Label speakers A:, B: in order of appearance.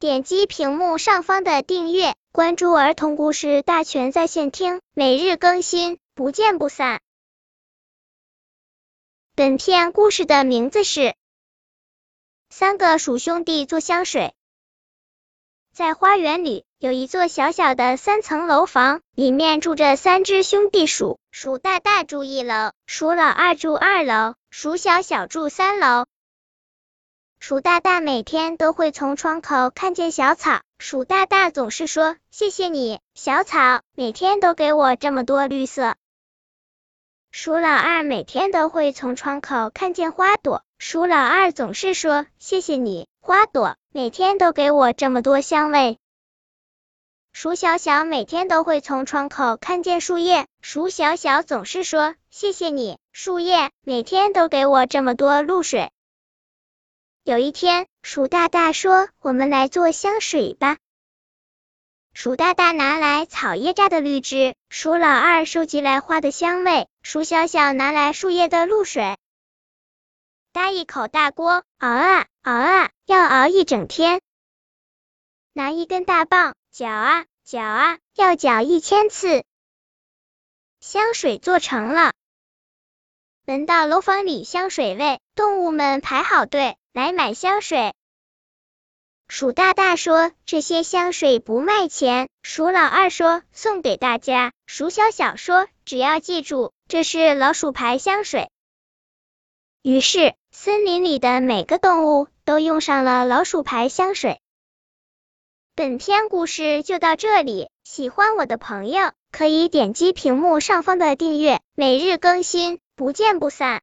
A: 点击屏幕上方的订阅，关注儿童故事大全在线听，每日更新，不见不散。本片故事的名字是《三个鼠兄弟做香水》。在花园里有一座小小的三层楼房，里面住着三只兄弟鼠，鼠大大住一楼，鼠老二住二楼，鼠小小住三楼。鼠大大每天都会从窗口看见小草，鼠大大总是说：“谢谢你，小草，每天都给我这么多绿色。”鼠老二每天都会从窗口看见花朵，鼠老二总是说：“谢谢你，花朵，每天都给我这么多香味。”鼠小小每天都会从窗口看见树叶，鼠小小总是说：“谢谢你，树叶，每天都给我这么多露水。”有一天，鼠大大说：“我们来做香水吧。”鼠大大拿来草叶榨的绿汁，鼠老二收集来花的香味，鼠小小拿来树叶的露水。搭一口大锅，熬啊熬啊，要熬一整天。拿一根大棒，搅啊搅啊，要搅一千次。香水做成了，闻到楼房里香水味，动物们排好队。来买香水。鼠大大说：“这些香水不卖钱。”鼠老二说：“送给大家。”鼠小小说：“只要记住，这是老鼠牌香水。”于是，森林里的每个动物都用上了老鼠牌香水。本篇故事就到这里，喜欢我的朋友可以点击屏幕上方的订阅，每日更新，不见不散。